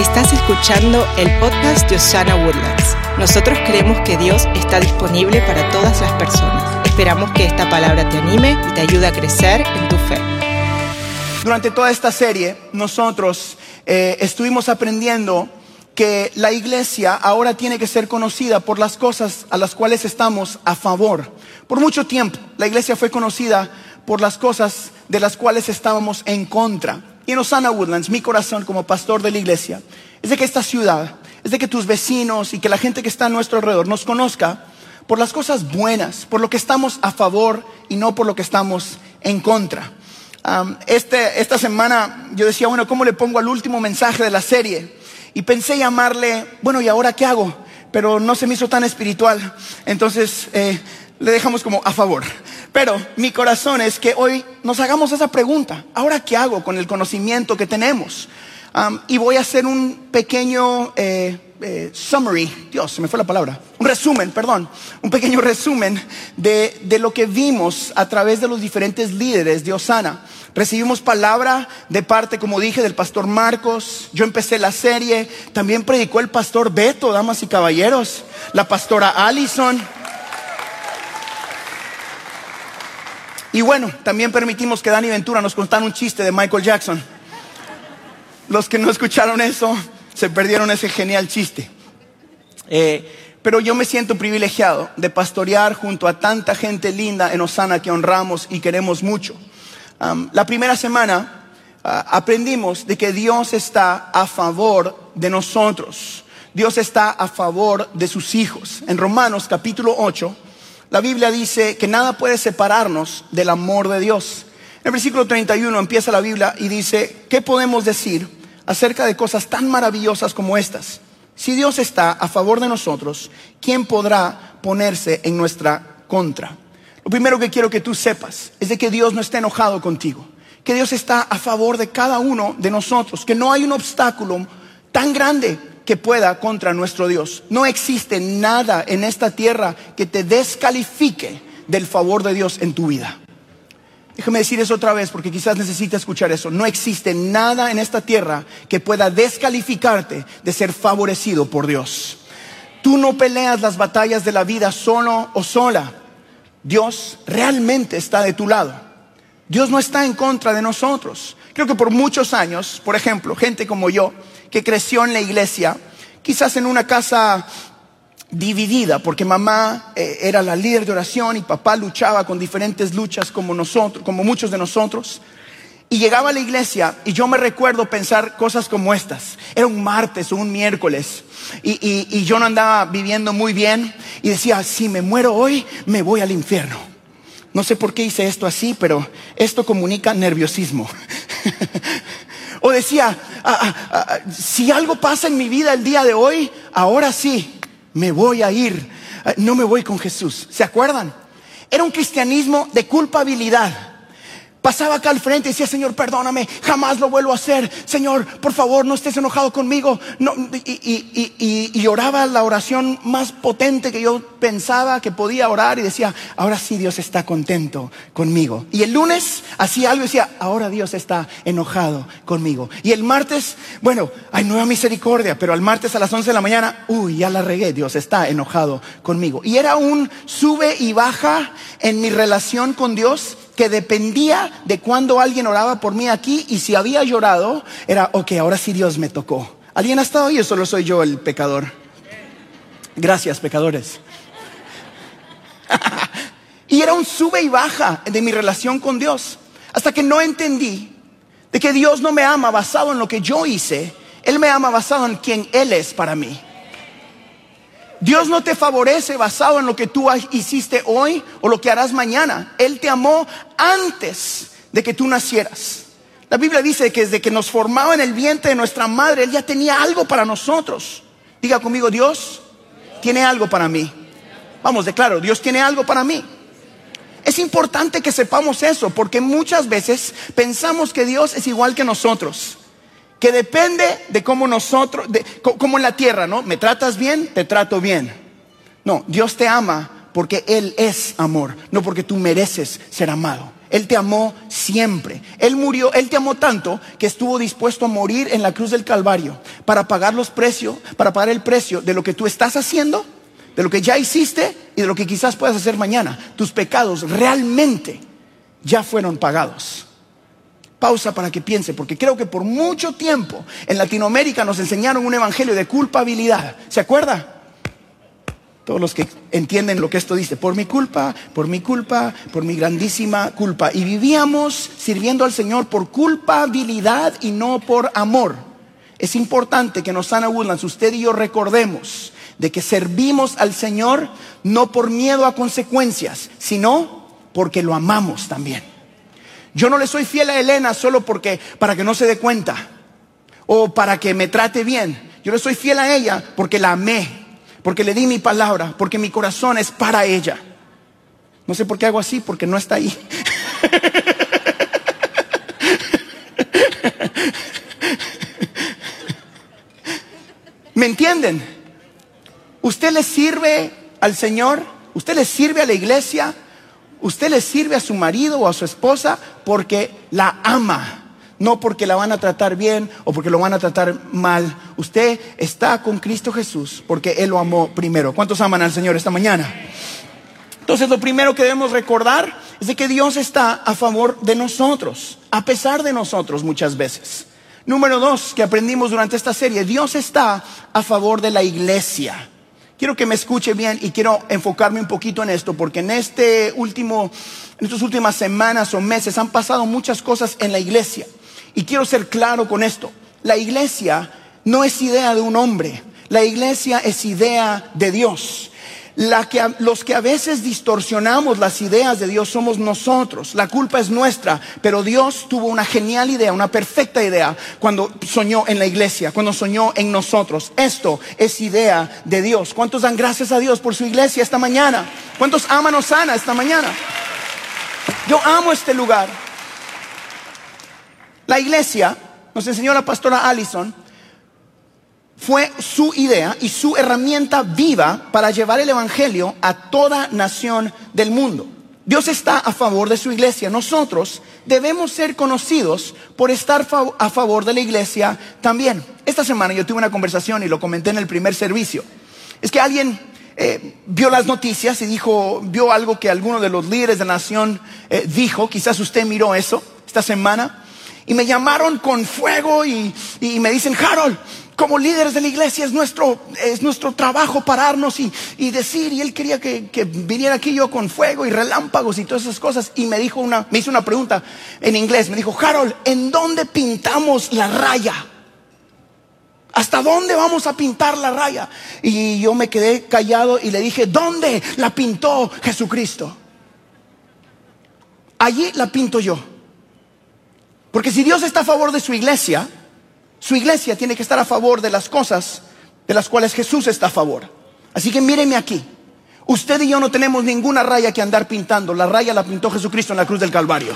Estás escuchando el podcast de Osana Woodlands. Nosotros creemos que Dios está disponible para todas las personas. Esperamos que esta palabra te anime y te ayude a crecer en tu fe. Durante toda esta serie, nosotros eh, estuvimos aprendiendo que la iglesia ahora tiene que ser conocida por las cosas a las cuales estamos a favor. Por mucho tiempo, la iglesia fue conocida por las cosas de las cuales estábamos en contra. Y en Osana Woodlands, mi corazón como pastor de la iglesia, es de que esta ciudad, es de que tus vecinos y que la gente que está a nuestro alrededor nos conozca por las cosas buenas, por lo que estamos a favor y no por lo que estamos en contra. este, esta semana yo decía, bueno, ¿cómo le pongo al último mensaje de la serie? Y pensé llamarle, bueno, ¿y ahora qué hago? Pero no se me hizo tan espiritual. Entonces eh, le dejamos como a favor. Pero mi corazón es que hoy nos hagamos esa pregunta. ¿Ahora qué hago con el conocimiento que tenemos? y voy a hacer un pequeño eh, eh, summary, Dios, se me fue la palabra, un resumen, perdón, un pequeño resumen de, de lo que vimos a través de los diferentes líderes de Osana. Recibimos palabra de parte, como dije, del pastor Marcos. Yo empecé la serie. También predicó el pastor Beto, damas y caballeros. La pastora Allison. Y bueno, también permitimos que Dani Ventura nos contara un chiste de Michael Jackson. Los que no escucharon eso se perdieron ese genial chiste. Eh, pero yo me siento privilegiado de pastorear junto a tanta gente linda en Osana que honramos y queremos mucho. la primera semana ah, aprendimos de que Dios está a favor de nosotros. Dios está a favor de sus hijos. En Romanos capítulo 8 la Biblia dice que nada puede separarnos del amor de Dios. En el versículo 31 empieza la Biblia y dice, ¿qué podemos decir acerca de cosas tan maravillosas como estas? Si Dios está a favor de nosotros, ¿quién podrá ponerse en nuestra contra? Lo primero que quiero que tú sepas es de que Dios no está enojado contigo, que Dios está a favor de cada uno de nosotros, que no hay un obstáculo tan grande que pueda contra nuestro Dios. No existe nada en esta tierra que te descalifique del favor de Dios en tu vida. Déjame decir eso otra vez porque quizás necesites escuchar eso. No existe nada en esta tierra que pueda descalificarte de ser favorecido por Dios. Tú no peleas las batallas de la vida solo o sola. Dios realmente está de tu lado. Dios no está en contra de nosotros. Creo que por muchos años, por ejemplo, gente como yo, que creció en la iglesia, quizás en una casa dividida, porque mamá eh, era la líder de oración y papá luchaba con diferentes luchas como nosotros, como muchos de nosotros. Y llegaba a la iglesia y yo me recuerdo pensar cosas como estas. Era un martes o un miércoles y, y yo no andaba viviendo muy bien y decía, si me muero hoy, me voy al infierno. No sé por qué hice esto así, pero esto comunica nerviosismo. O decía, ah, ah, ah, si algo pasa en mi vida el día de hoy, ahora sí, me voy a ir. No me voy con Jesús. ¿Se acuerdan? Era un cristianismo de culpabilidad. Pasaba acá al frente y decía, Señor, perdóname, jamás lo vuelvo a hacer. Señor, por favor, no estés enojado conmigo. y, y, oraba la oración más potente que yo pensaba que podía orar y decía, ahora sí Dios está contento conmigo. Y el lunes hacía algo y decía, ahora Dios está enojado conmigo. Y el martes, bueno, hay nueva misericordia, pero al martes a las 11 de la mañana, uy, ya la regué, Dios está enojado conmigo. Y era un sube y baja en mi relación con Dios que dependía de cuando alguien oraba por mí aquí y si había llorado, era, ok, ahora sí Dios me tocó. ¿Alguien ha estado ahí o solo soy yo el pecador? Gracias, pecadores. y era un sube y baja de mi relación con Dios. Hasta que no entendí de que Dios no me ama basado en lo que yo hice, Él me ama basado en quien Él es para mí. Dios no te favorece basado en lo que tú hiciste hoy o lo que harás mañana. Él te amó antes de que tú nacieras. La Biblia dice que desde que nos formaba en el vientre de nuestra madre, Él ya tenía algo para nosotros. Diga conmigo, Dios tiene algo para mí. Vamos, declaro, Dios tiene algo para mí. Es importante que sepamos eso, porque muchas veces pensamos que Dios es igual que nosotros que depende de cómo nosotros, de, como en la tierra, ¿no? Me tratas bien, te trato bien. No, Dios te ama porque Él es amor, no porque tú mereces ser amado. Él te amó siempre. Él murió, Él te amó tanto que estuvo dispuesto a morir en la cruz del Calvario para pagar los precios, para pagar el precio de lo que tú estás haciendo, de lo que ya hiciste y de lo que quizás puedas hacer mañana. Tus pecados realmente ya fueron pagados. Pausa para que piense, porque creo que por mucho tiempo en Latinoamérica nos enseñaron un evangelio de culpabilidad. ¿Se acuerda? Todos los que entienden lo que esto dice, por mi culpa, por mi culpa, por mi grandísima culpa. Y vivíamos sirviendo al Señor por culpabilidad y no por amor. Es importante que nos Sana Woodlands, usted y yo recordemos de que servimos al Señor no por miedo a consecuencias, sino porque lo amamos también. Yo no le soy fiel a Elena solo porque para que no se dé cuenta o para que me trate bien. Yo le soy fiel a ella porque la amé porque le di mi palabra, porque mi corazón es para ella. No sé por qué hago así, porque no está ahí. ¿Me entienden? Usted le sirve al Señor, usted le sirve a la iglesia, usted le sirve a su marido o a su esposa porque la ama no porque la van a tratar bien o porque lo van a tratar mal. Usted está con Cristo Jesús porque Él lo amó primero. ¿Cuántos aman al Señor esta mañana? Entonces lo primero que debemos recordar es de que Dios está a favor de nosotros, a pesar de nosotros muchas veces. Número dos, que aprendimos durante esta serie, Dios está a favor de la iglesia. Quiero que me escuche bien y quiero enfocarme un poquito en esto, porque en este último, en estas últimas semanas o meses han pasado muchas cosas en la iglesia. Y quiero ser claro con esto. La iglesia no es idea de un hombre. La iglesia es idea de Dios. La que, los que a veces distorsionamos las ideas de Dios somos nosotros. La culpa es nuestra, pero Dios tuvo una genial idea, una perfecta idea cuando soñó en la iglesia, cuando soñó en nosotros. Esto es idea de Dios. ¿Cuántos dan gracias a Dios por su iglesia esta mañana? ¿Cuántos aman Osana esta mañana? Yo amo este lugar. La iglesia, nos enseñó la pastora Allison, fue su idea y su herramienta viva para llevar el Evangelio a toda nación del mundo. Dios está a favor de su iglesia. Nosotros debemos ser conocidos por estar a favor de la iglesia también. Esta semana yo tuve una conversación y lo comenté en el primer servicio. Es que alguien eh, vio las noticias y dijo, vio algo que alguno de los líderes de la nación eh, dijo. Quizás usted miró eso esta semana. Y me llamaron con fuego y, me dicen, Harold, como líderes de la iglesia es nuestro, es nuestro trabajo pararnos y, decir, y él quería que, viniera aquí yo con fuego y relámpagos y todas esas cosas. Y me dijo una, me hizo una pregunta en inglés, me dijo, Harold, ¿en dónde pintamos la raya? ¿Hasta dónde vamos a pintar la raya? Y yo me quedé callado y le dije, ¿dónde la pintó Jesucristo? Allí la pinto yo. Porque si Dios está a favor de su iglesia, su iglesia tiene que estar a favor de las cosas de las cuales Jesús está a favor. Así que míreme aquí. Usted y yo no tenemos ninguna raya que andar pintando. La raya la pintó Jesucristo en la cruz del Calvario.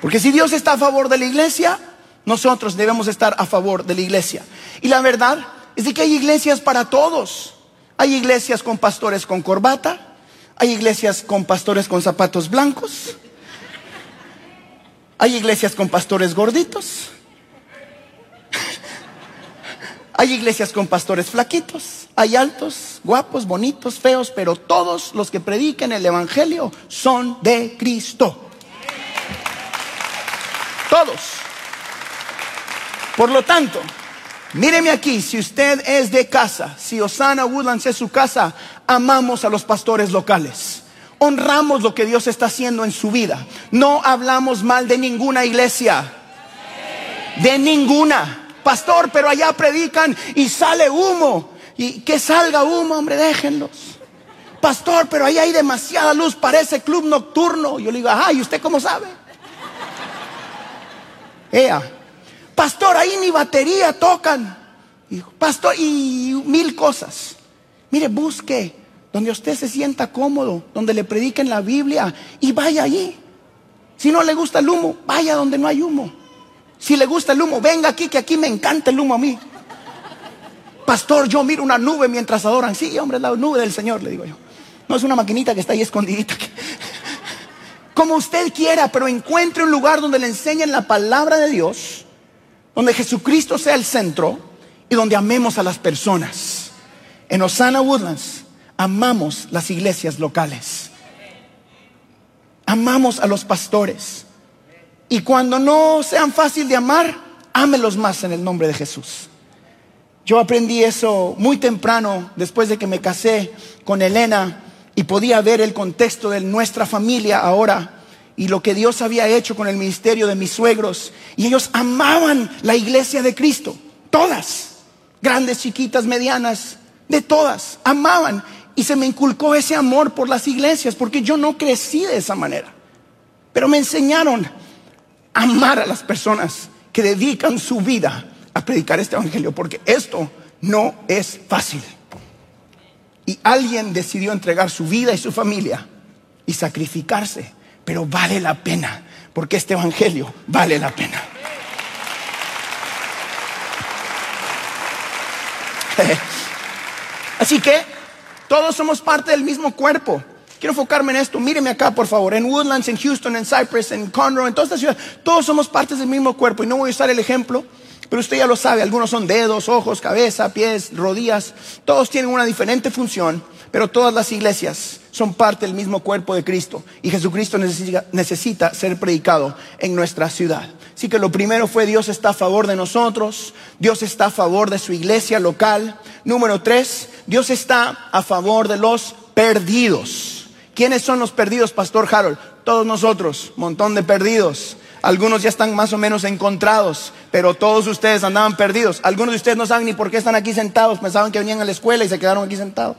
Porque si Dios está a favor de la iglesia, nosotros debemos estar a favor de la iglesia. Y la verdad es de que hay iglesias para todos. Hay iglesias con pastores con corbata, hay iglesias con pastores con zapatos blancos, hay iglesias con pastores gorditos, hay iglesias con pastores flaquitos, hay altos, guapos, bonitos, feos, pero todos los que predican el Evangelio son de Cristo. Todos. Por lo tanto, Míreme aquí, si usted es de casa, si Osana Woodlands es su casa, amamos a los pastores locales. Honramos lo que Dios está haciendo en su vida. No hablamos mal de ninguna iglesia. De ninguna. Pastor, pero allá predican y sale humo. Y que salga humo, hombre, déjenlos. Pastor, pero allá hay demasiada luz, parece club nocturno. Yo le digo, ay, ¿usted cómo sabe? Ea, pastor, ahí ni batería tocan. pastor, y mil cosas. Mire, busque donde usted se sienta cómodo, donde le prediquen la Biblia y vaya allí. Si no le gusta el humo, vaya donde no hay humo. Si le gusta el humo, venga aquí, que aquí me encanta el humo a mí. Pastor, yo miro una nube mientras adoran. Sí, hombre, es la nube del Señor, le digo yo. No es una maquinita que está ahí escondidita. Como usted quiera, pero encuentre un lugar donde le enseñen la palabra de Dios, donde Jesucristo sea el centro y donde amemos a las personas. En Osana Woodlands amamos las iglesias locales. Amamos a los pastores. Y cuando no sean fácil de amar, ámelos más en el nombre de Jesús. Yo aprendí eso muy temprano, después de que me casé con Elena y podía ver el contexto de nuestra familia ahora y lo que Dios había hecho con el ministerio de mis suegros. Y ellos amaban la iglesia de Cristo, todas, grandes, chiquitas, medianas, de todas, amaban. Y se me inculcó ese amor por las iglesias, porque yo no crecí de esa manera. Pero me enseñaron a amar a las personas que dedican su vida a predicar este evangelio, porque esto no es fácil. Y alguien decidió entregar su vida y su familia y sacrificarse, pero vale la pena, porque este evangelio vale la pena. Así que todos somos parte del mismo cuerpo. Quiero enfocarme en esto. Míreme acá, por favor. En Woodlands, en Houston, en Cypress, en Conroe, en todas estas ciudades. Todos somos partes del mismo cuerpo. Y no voy a usar el ejemplo, pero usted ya lo sabe. Algunos son dedos, ojos, cabeza, pies, rodillas. Todos tienen una diferente función, pero todas las iglesias son parte del mismo cuerpo de Cristo. Y Jesucristo necesita, necesita ser predicado en nuestra ciudad. Así que lo primero fue Dios está a favor de nosotros. Dios está a favor de su iglesia local. Número tres, Dios está a favor de los perdidos. ¿Quiénes son los perdidos, Pastor Harold? Todos nosotros, montón de perdidos. Algunos ya están más o menos encontrados, pero todos ustedes andaban perdidos. Algunos de ustedes no saben ni por qué están aquí sentados, pensaban que venían a la escuela y se quedaron aquí sentados.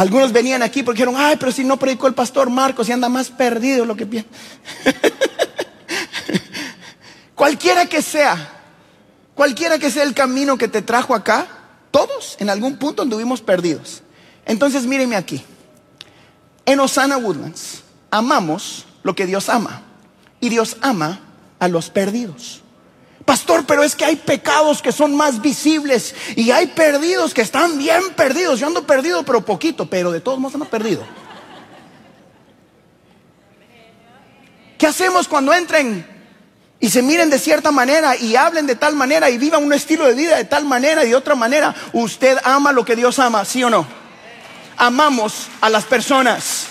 Algunos venían aquí porque dijeron, ay, pero si no predicó el pastor Marcos y anda más perdido lo que piensa. cualquiera que sea, cualquiera que sea el camino que te trajo acá, todos en algún punto anduvimos perdidos. Entonces mírenme aquí. En Osana Woodlands amamos lo que Dios ama. Y Dios ama a los perdidos. Pastor, pero es que hay pecados que son más visibles y hay perdidos que están bien perdidos. Yo ando perdido, pero poquito, pero de todos modos ando perdido. ¿Qué hacemos cuando entren y se miren de cierta manera y hablen de tal manera y vivan un estilo de vida de tal manera y de otra manera. Usted ama lo que Dios ama, ¿sí o no? Amamos a las personas.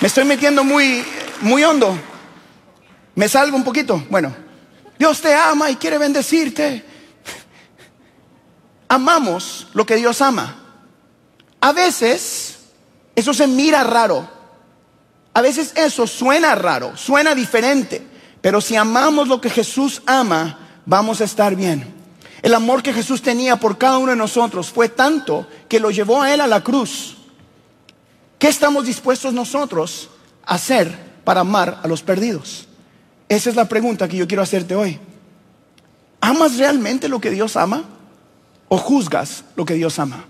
Me estoy metiendo muy, muy hondo. Me salgo un poquito. Bueno, Dios te ama y quiere bendecirte. Amamos lo que Dios ama. A veces eso se mira raro. A veces eso suena raro, suena diferente, pero si amamos lo que Jesús ama, vamos a estar bien. El amor que Jesús tenía por cada uno de nosotros fue tanto que lo llevó a Él a la cruz. ¿Qué estamos dispuestos nosotros a hacer para amar a los perdidos? Esa es la pregunta que yo quiero hacerte hoy. ¿Amas realmente lo que Dios ama o juzgas lo que Dios ama?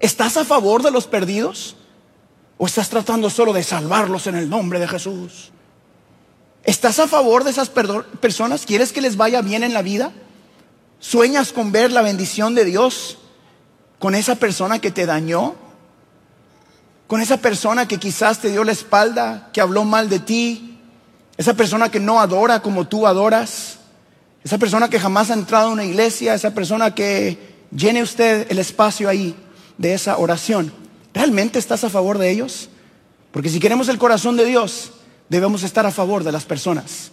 ¿Estás a favor de los perdidos? ¿O estás tratando solo de salvarlos en el nombre de Jesús? ¿Estás a favor de esas personas? ¿Quieres que les vaya bien en la vida? ¿Sueñas con ver la bendición de Dios con esa persona que te dañó? ¿Con esa persona que quizás te dio la espalda, que habló mal de ti? ¿Esa persona que no adora como tú adoras? ¿Esa persona que jamás ha entrado a una iglesia? ¿Esa persona que llene usted el espacio ahí de esa oración? ¿Realmente estás a favor de ellos? Porque si queremos el corazón de Dios, debemos estar a favor de las personas.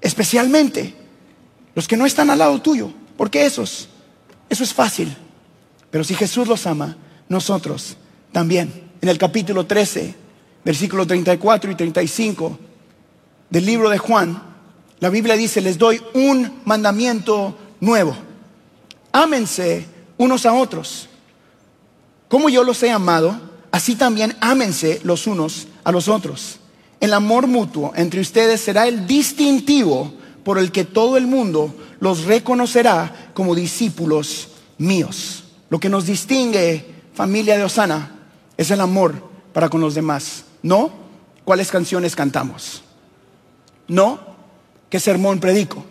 Especialmente los que no están al lado tuyo. Porque esos, eso es fácil. Pero si Jesús los ama, nosotros también. En el capítulo 13, versículo 34 y 35 del libro de Juan, la Biblia dice, les doy un mandamiento nuevo. Ámense unos a otros. Como yo los he amado, así también ámense los unos a los otros. El amor mutuo entre ustedes será el distintivo por el que todo el mundo los reconocerá como discípulos míos. Lo que nos distingue, familia de Osana, es el amor para con los demás. No cuáles canciones cantamos. No qué sermón predico,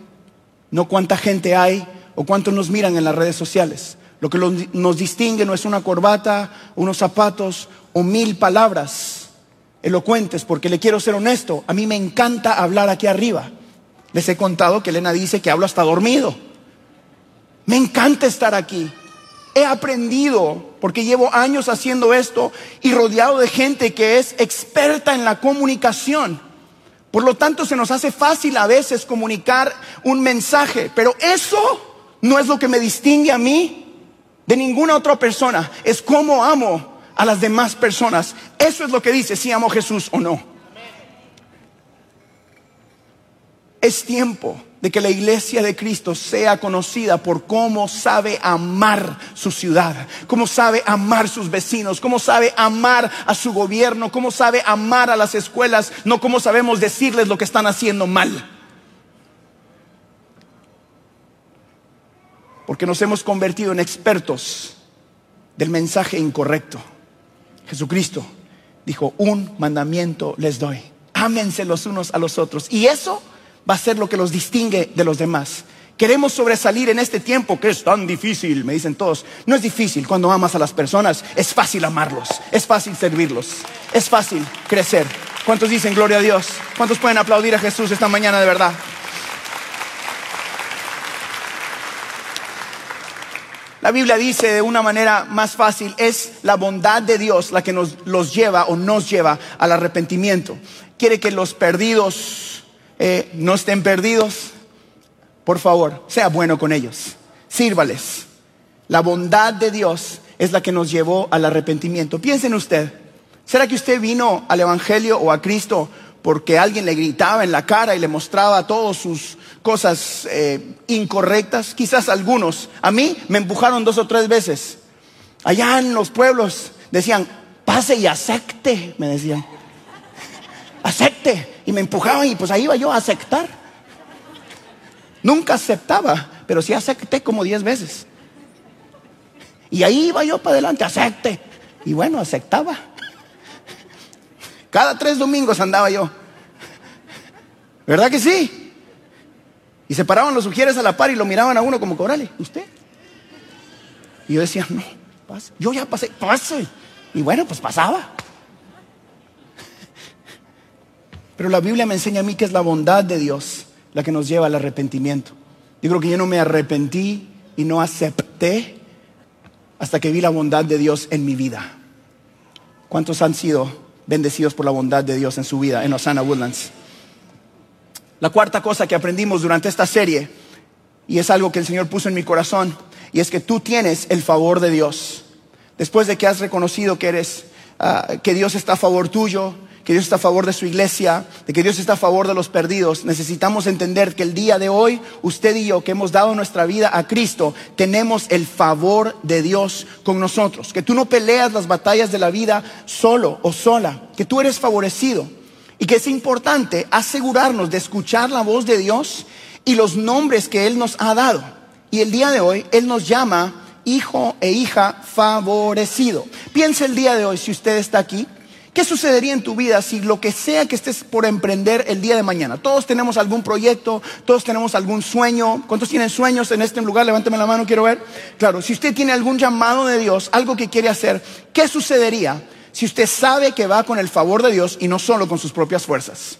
no cuánta gente hay o cuántos nos miran en las redes sociales. Lo que nos distingue no es una corbata, unos zapatos o mil palabras elocuentes, porque le quiero ser honesto, a mí me encanta hablar aquí arriba. Les he contado que Elena dice que hablo hasta dormido. Me encanta estar aquí. He aprendido, porque llevo años haciendo esto y rodeado de gente que es experta en la comunicación. Por lo tanto, se nos hace fácil a veces comunicar un mensaje, pero eso no es lo que me distingue a mí de ninguna otra persona. Es cómo amo a las demás personas. Eso es lo que dice si amo a Jesús o no. Es tiempo de que la iglesia de Cristo sea conocida por cómo sabe amar su ciudad, cómo sabe amar sus vecinos, cómo sabe amar a su gobierno, cómo sabe amar a las escuelas, no cómo sabemos decirles lo que están haciendo mal. Porque nos hemos convertido en expertos del mensaje incorrecto. Jesucristo dijo, un mandamiento les doy. Ámense los unos a los otros. Y eso va a ser lo que los distingue de los demás. Queremos sobresalir en este tiempo que es tan difícil, me dicen todos. No es difícil cuando amas a las personas, es fácil amarlos, es fácil servirlos, es fácil crecer. ¿Cuántos dicen gloria a Dios? ¿Cuántos pueden aplaudir a Jesús esta mañana de verdad? La Biblia dice de una manera más fácil, es la bondad de Dios la que nos los lleva o nos lleva al arrepentimiento. Quiere que los perdidos eh, no estén perdidos, por favor, sea bueno con ellos, sírvales. La bondad de Dios es la que nos llevó al arrepentimiento. Piensen usted, ¿será que usted vino al Evangelio o a Cristo porque alguien le gritaba en la cara y le mostraba todas sus cosas eh, incorrectas? Quizás algunos. A mí me empujaron dos o tres veces. Allá en los pueblos decían, pase y acepte, me decían. Acepte. Y me empujaban y pues ahí iba yo a aceptar. Nunca aceptaba, pero sí acepté como diez veces. Y ahí iba yo para adelante, acepte. Y bueno, aceptaba. Cada tres domingos andaba yo. ¿Verdad que sí? Y se paraban los sugieres a la par y lo miraban a uno como, cobrale, ¿usted? Y yo decía, no, pase. Yo ya pasé, pase. Y bueno, pues pasaba. Pero la Biblia me enseña a mí que es la bondad de Dios la que nos lleva al arrepentimiento. Yo creo que yo no me arrepentí y no acepté hasta que vi la bondad de Dios en mi vida. ¿Cuántos han sido bendecidos por la bondad de Dios en su vida en Osana Woodlands? La cuarta cosa que aprendimos durante esta serie, y es algo que el Señor puso en mi corazón, y es que tú tienes el favor de Dios. Después de que has reconocido que eres, ah, que Dios está a favor tuyo, que Dios está a favor de su iglesia, de que Dios está a favor de los perdidos, necesitamos entender que el día de hoy, usted y yo que hemos dado nuestra vida a Cristo, tenemos el favor de Dios con nosotros. Que tú no peleas las batallas de la vida solo o sola, que tú eres favorecido. Y que es importante asegurarnos de escuchar la voz de Dios y los nombres que Él nos ha dado. Y el día de hoy Él nos llama hijo e hija favorecido. Piense el día de hoy, si usted está aquí, ¿Qué sucedería en tu vida si lo que sea que estés por emprender el día de mañana? Todos tenemos algún proyecto, todos tenemos algún sueño. ¿Cuántos tienen sueños en este lugar? Levánteme la mano, quiero ver. Claro, si usted tiene algún llamado de Dios, algo que quiere hacer, ¿qué sucedería si usted sabe que va con el favor de Dios y no solo con sus propias fuerzas?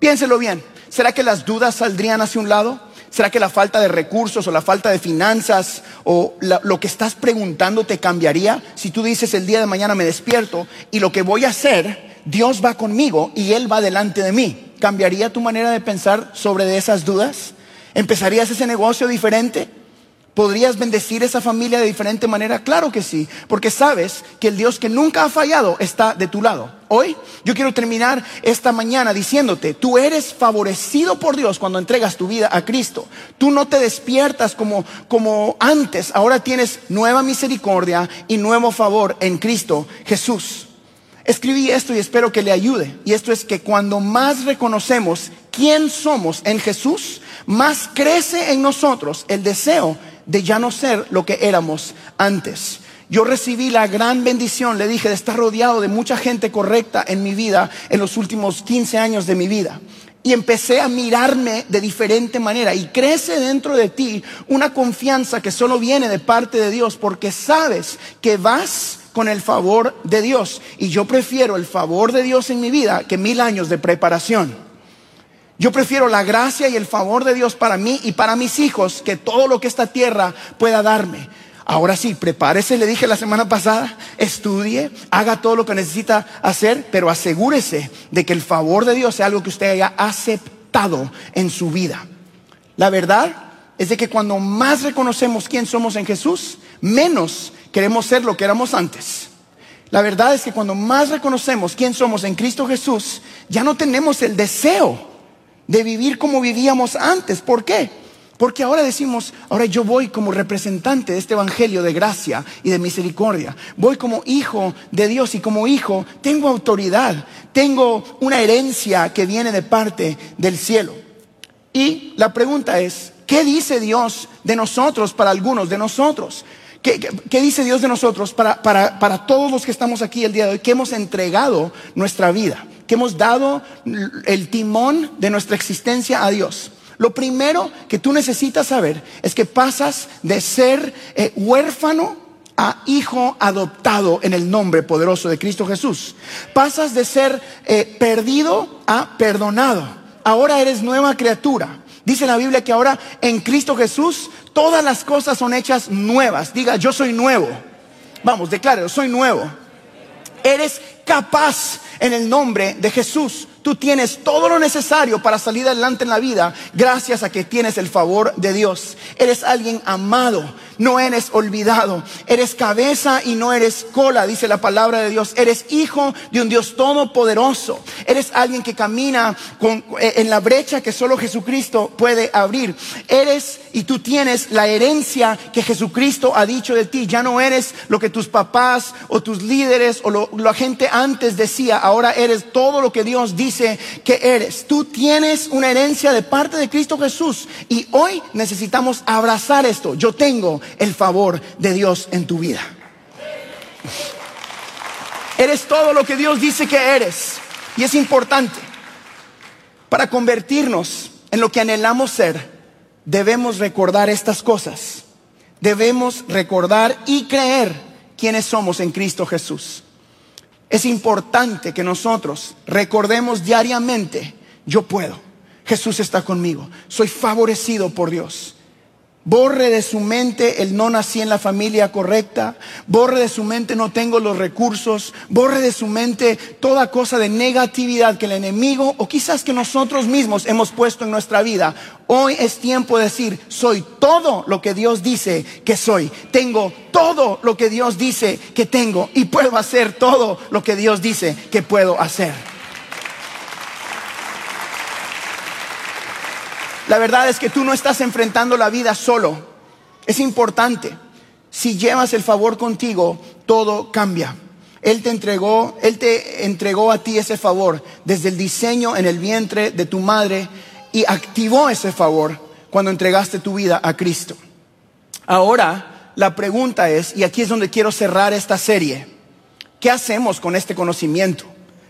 Piénselo bien. ¿Será que las dudas saldrían hacia un lado? ¿Será que la falta de recursos o la falta de finanzas o lo que estás preguntando te cambiaría si tú dices el día de mañana me despierto y lo que voy a hacer, Dios va conmigo y Él va delante de mí? ¿Cambiaría tu manera de pensar sobre esas dudas? ¿Empezarías ese negocio diferente? ¿Podrías bendecir esa familia de diferente manera? Claro que sí, porque sabes que el Dios que nunca ha fallado está de tu lado. Hoy yo quiero terminar esta mañana diciéndote, tú eres favorecido por Dios cuando entregas tu vida a Cristo. Tú no te despiertas como, como antes, ahora tienes nueva misericordia y nuevo favor en Cristo Jesús. Escribí esto y espero que le ayude. Y esto es que cuando más reconocemos quién somos en Jesús, más crece en nosotros el deseo de ya no ser lo que éramos antes. Yo recibí la gran bendición, le dije, de estar rodeado de mucha gente correcta en mi vida en los últimos 15 años de mi vida. y empecé a mirarme de diferente manera y crece dentro de ti una confianza que solo viene de parte de Dios porque sabes que vas con el favor de Dios y yo prefiero el favor de Dios en mi vida que mil años de preparación. Yo prefiero la gracia y el favor de Dios para mí y para mis hijos que todo lo que esta tierra pueda darme. Ahora sí, prepárese, le dije la semana pasada, estudie, haga todo lo que necesita hacer, pero asegúrese de que el favor de Dios sea algo que usted haya aceptado en su vida. La verdad es de que cuando más reconocemos quién somos en Jesús, menos queremos ser lo que éramos antes. La verdad es que cuando más reconocemos quién somos en Cristo Jesús, ya no tenemos el deseo de vivir como vivíamos antes. ¿Por qué? Porque ahora decimos, ahora yo voy como representante de este Evangelio de gracia y de misericordia. Voy como hijo de Dios y como hijo tengo autoridad, tengo una herencia que viene de parte del cielo. Y la pregunta es, ¿qué dice Dios de nosotros para algunos de nosotros? ¿Qué, dice Dios de nosotros para, para todos los que estamos aquí el día de hoy? Que hemos entregado nuestra vida, que hemos dado el timón de nuestra existencia a Dios. Lo primero que tú necesitas saber es que pasas de ser eh, huérfano a hijo adoptado en el nombre poderoso de Cristo Jesús. Pasas de ser eh, perdido a perdonado. Ahora eres nueva criatura. Dice la Biblia que ahora en Cristo Jesús todas las cosas son hechas nuevas. Diga, yo soy nuevo. Vamos, declare, soy nuevo. Eres capaz en el nombre de Jesús. Tú tienes todo lo necesario para salir adelante en la vida gracias a que tienes el favor de Dios. Eres alguien amado, no eres olvidado. Eres cabeza y no eres cola, dice la palabra de Dios. Eres hijo de un Dios todopoderoso. Eres alguien que camina eh, en la brecha que solo Jesucristo puede abrir. Eres y tú tienes la herencia que Jesucristo ha dicho de ti. Ya no eres lo que tus papás o tus líderes o lo, la gente antes decía. Ahora eres todo lo que Dios dice que eres. Tú tienes una herencia de parte de Cristo Jesús. Y hoy necesitamos abrazar esto. Yo tengo el favor de Dios en tu vida. Eres todo lo que Dios dice que eres. Y es importante. Para convertirnos en lo que anhelamos ser, debemos recordar estas cosas. Debemos recordar y creer quiénes somos en Cristo Jesús. Es importante que nosotros recordemos diariamente, yo puedo, Jesús está conmigo, soy favorecido por Dios. Borre de su mente el no nací en la familia correcta. Borre de su mente no tengo los recursos. Borre de su mente toda cosa de negatividad que el enemigo o quizás que nosotros mismos hemos puesto en nuestra vida. Hoy es tiempo de decir, soy todo lo que Dios dice que soy. Tengo todo lo que Dios dice que tengo y puedo hacer todo lo que Dios dice que puedo hacer. La verdad es que tú no estás enfrentando la vida solo. Es importante. Si llevas el favor contigo, todo cambia. Él te entregó, Él te entregó a ti ese favor desde el diseño en el vientre de tu madre y activó ese favor cuando entregaste tu vida a Cristo. Ahora, la pregunta es, y aquí es donde quiero cerrar esta serie, ¿qué hacemos con este conocimiento?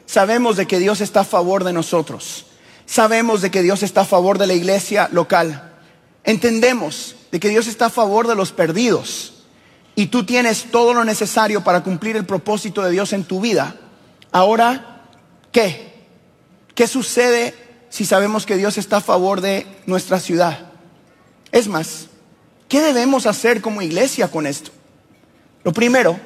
Sabemos de que Dios está a favor de nosotros. Sabemos de que Dios está a favor de la iglesia local. Entendemos de que Dios está a favor de los perdidos. Y tú tienes todo lo necesario para cumplir el propósito de Dios en tu vida. Ahora, ¿qué? ¿Qué sucede si sabemos que Dios está a favor de nuestra ciudad? Es más, ¿qué debemos hacer como iglesia con esto? Lo primero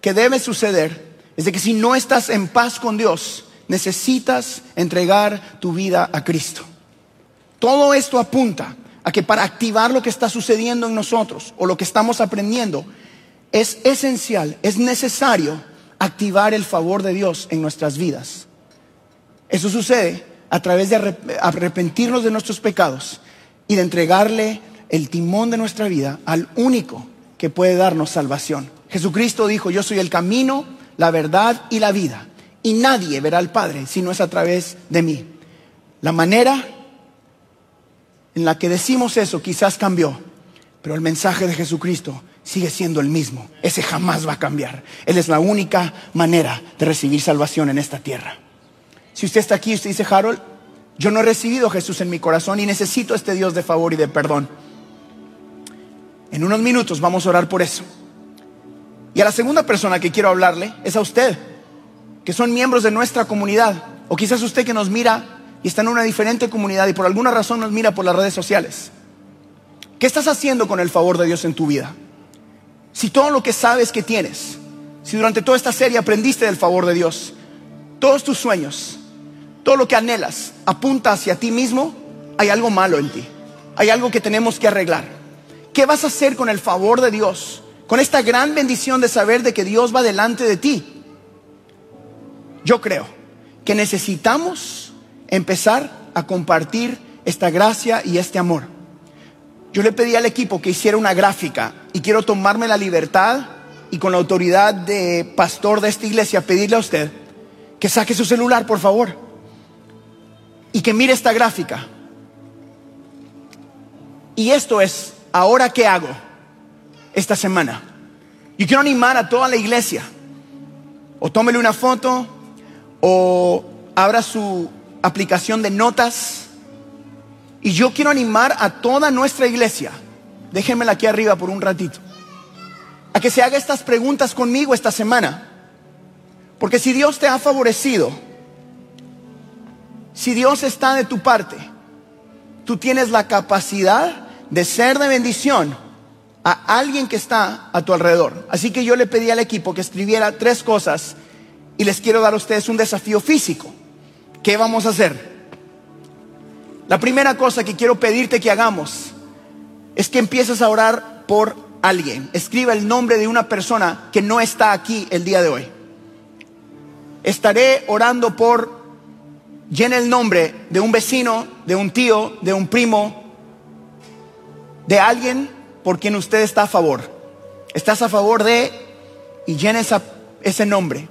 que debe suceder es de que si no estás en paz con Dios, necesitas entregar tu vida a Cristo. Todo esto apunta a que para activar lo que está sucediendo en nosotros o lo que estamos aprendiendo, es esencial, es necesario activar el favor de Dios en nuestras vidas. Eso sucede a través de arrepentirnos de nuestros pecados y de entregarle el timón de nuestra vida al único que puede darnos salvación. Jesucristo dijo, yo soy el camino, la verdad y la vida y nadie verá al Padre si no es a través de mí. La manera en la que decimos eso quizás cambió, pero el mensaje de Jesucristo sigue siendo el mismo. Ese jamás va a cambiar. Él es la única manera de recibir salvación en esta tierra. Si usted está aquí y usted dice, Harold, Yo no he recibido a Jesús en mi corazón y necesito a este Dios de favor y de perdón. En unos minutos vamos a orar por eso. Y a la segunda persona que quiero hablarle es a usted, que son miembros de nuestra comunidad, o quizás usted que nos mira y está en una diferente comunidad y por alguna razón nos mira por las redes sociales. ¿Qué estás haciendo con el favor de Dios en tu vida? Si todo lo que sabes que tienes, si durante toda esta serie aprendiste del favor de Dios, todos tus sueños, todo lo que anhelas apunta hacia ti mismo, hay algo malo en ti. Hay algo que tenemos que arreglar. ¿Qué vas a hacer con el favor de Dios? Con esta gran bendición de saber de que Dios va delante de ti. Yo creo que necesitamos empezar a compartir esta gracia y este amor. Yo le pedí al equipo que hiciera una gráfica y quiero tomarme la libertad y con la autoridad de pastor de esta iglesia pedirle a usted que saque su celular, por favor, y que mire esta gráfica. Y esto es, ahora qué hago esta semana. Yo quiero animar a toda la iglesia. O tómele una foto, o abra su aplicación de notas. Y yo quiero animar a toda nuestra iglesia. Déjenmela aquí arriba por un ratito. A que se haga estas preguntas conmigo esta semana. Porque si Dios te ha favorecido, si Dios está de tu parte, tú tienes la capacidad de ser de bendición a alguien que está a tu alrededor. Así que yo le pedí al equipo que escribiera tres cosas y les quiero dar a ustedes un desafío físico. ¿Qué vamos a hacer? La primera cosa que quiero pedirte que hagamos es que empieces a orar por alguien. Escriba el nombre de una persona que no está aquí el día de hoy. Estaré orando por, llene el nombre de un vecino, de un tío, de un primo, de alguien por quien usted está a favor. Estás a favor de y llene ese nombre.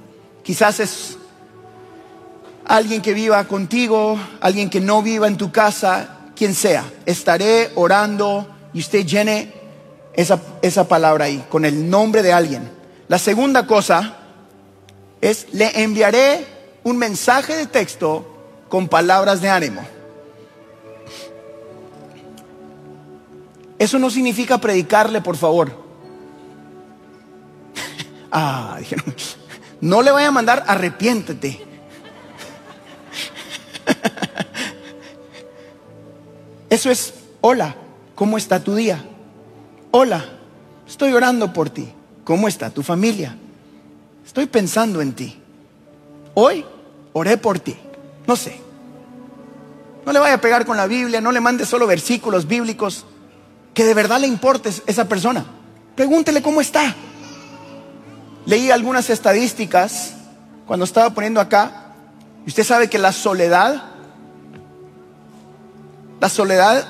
Quizás es alguien que viva contigo, alguien que no viva en tu casa, quien sea. Estaré orando y usted llene esa, esa palabra ahí, con el nombre de alguien. La segunda cosa es, le enviaré un mensaje de texto con palabras de ánimo. Eso no significa predicarle, por favor. ah, dijeron, no le vaya a mandar, arrepiéntete. Eso es, hola, ¿cómo está tu día? Hola, estoy orando por ti. ¿Cómo está tu familia? Estoy pensando en ti. Hoy oré por ti. No sé. No le vaya a pegar con la Biblia, no le mande solo versículos bíblicos que de verdad le importe esa persona. Pregúntele cómo está. Leí algunas estadísticas cuando estaba poniendo acá. Usted sabe que la soledad, la soledad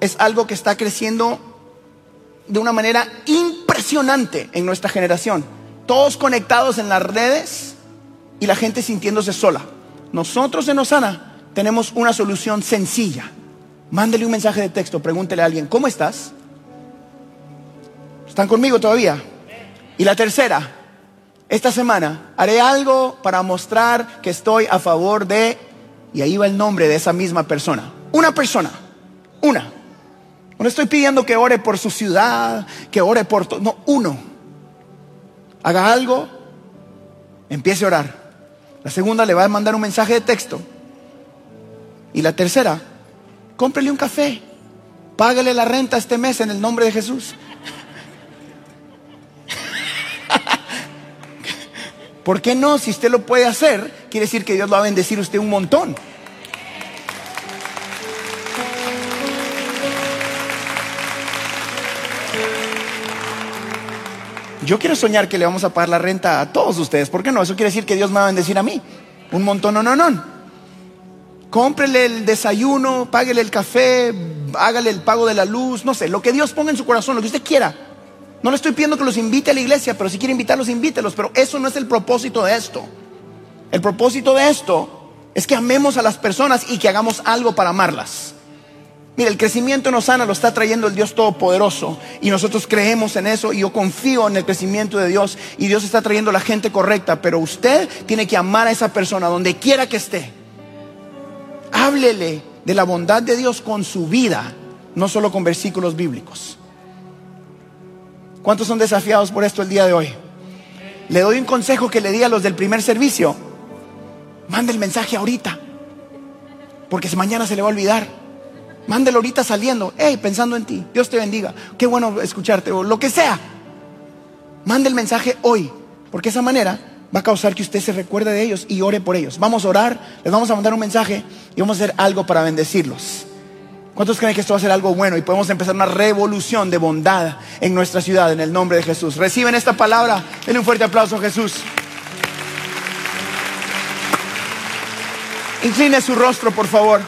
es algo que está creciendo de una manera impresionante en nuestra generación. Todos conectados en las redes y la gente sintiéndose sola. Nosotros en Osana tenemos una solución sencilla. Mándele un mensaje de texto, pregúntele a alguien, ¿cómo estás? ¿Están conmigo todavía? Y la tercera, esta semana haré algo para mostrar que estoy a favor de, y ahí va el nombre de esa misma persona. Una persona, una. No estoy pidiendo que ore por su ciudad, que ore por todo, no, uno. Haga algo, empiece a orar. La segunda le va a mandar un mensaje de texto. Y la tercera, cómprele un café, págale la renta este mes en el nombre de Jesús. ¿Por qué no? Si usted lo puede hacer, quiere decir que Dios lo va a bendecir usted un montón. Yo quiero soñar que le vamos a pagar la renta a todos ustedes. ¿Por qué no? Eso quiere decir que Dios me va a bendecir a mí. Un montón, no, no, no. Cómprele el desayuno, páguele el café, hágale el pago de la luz, no sé, lo que Dios ponga en su corazón, lo que usted quiera. No le estoy pidiendo que los invite a la iglesia, pero si quiere invitarlos, invítelos. Pero eso no es el propósito de esto. El propósito de esto es que amemos a las personas y que hagamos algo para amarlas. Mira, el crecimiento en Osana lo está trayendo el Dios Todopoderoso y nosotros creemos en eso y yo confío en el crecimiento de Dios y Dios está trayendo la gente correcta, pero usted tiene que amar a esa persona donde quiera que esté háblele de la bondad de Dios con su vida, no solo con versículos bíblicos. ¿Cuántos son desafiados por esto el día de hoy? Le doy un consejo que le di a los del primer servicio. Mande el mensaje ahorita, porque mañana se le va a olvidar. Mándelo ahorita saliendo, hey, pensando en ti. Dios te bendiga. Qué bueno escucharte, o lo que sea. Mande el mensaje hoy, porque esa manera va a causar que usted se recuerde de ellos y ore por ellos. Vamos a orar, les vamos a mandar un mensaje y vamos a hacer algo para bendecirlos. ¿Cuántos creen que esto va a ser algo bueno y podemos empezar una revolución de bondad en nuestra ciudad en el nombre de Jesús? Reciben esta palabra. Denle un fuerte aplauso Jesús. Incline su rostro, por favor.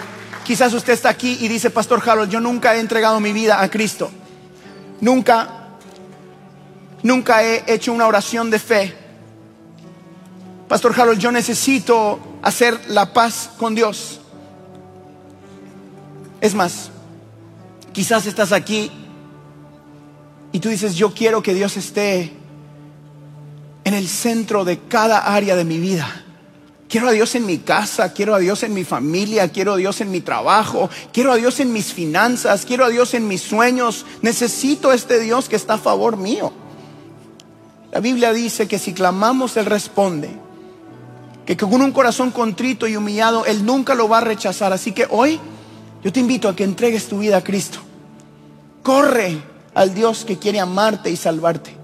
Quizás usted está aquí y dice, Pastor Harold, yo nunca he entregado mi vida a Cristo. Nunca Nunca he hecho una oración de fe. Pastor Harold, yo necesito hacer la paz con Dios. Es más, quizás estás aquí y tú dices, yo quiero que Dios esté en el centro de cada área de mi vida. Quiero a Dios en mi casa, quiero a Dios en mi familia, quiero a Dios en mi trabajo, quiero a Dios en mis finanzas, quiero a Dios en mis sueños. Necesito este Dios que está a favor mío. La Biblia dice que si clamamos, Él responde. Que con un corazón contrito y humillado, Él nunca lo va a rechazar. Así que hoy yo te invito a que entregues tu vida a Cristo. Corre al Dios que quiere amarte y salvarte.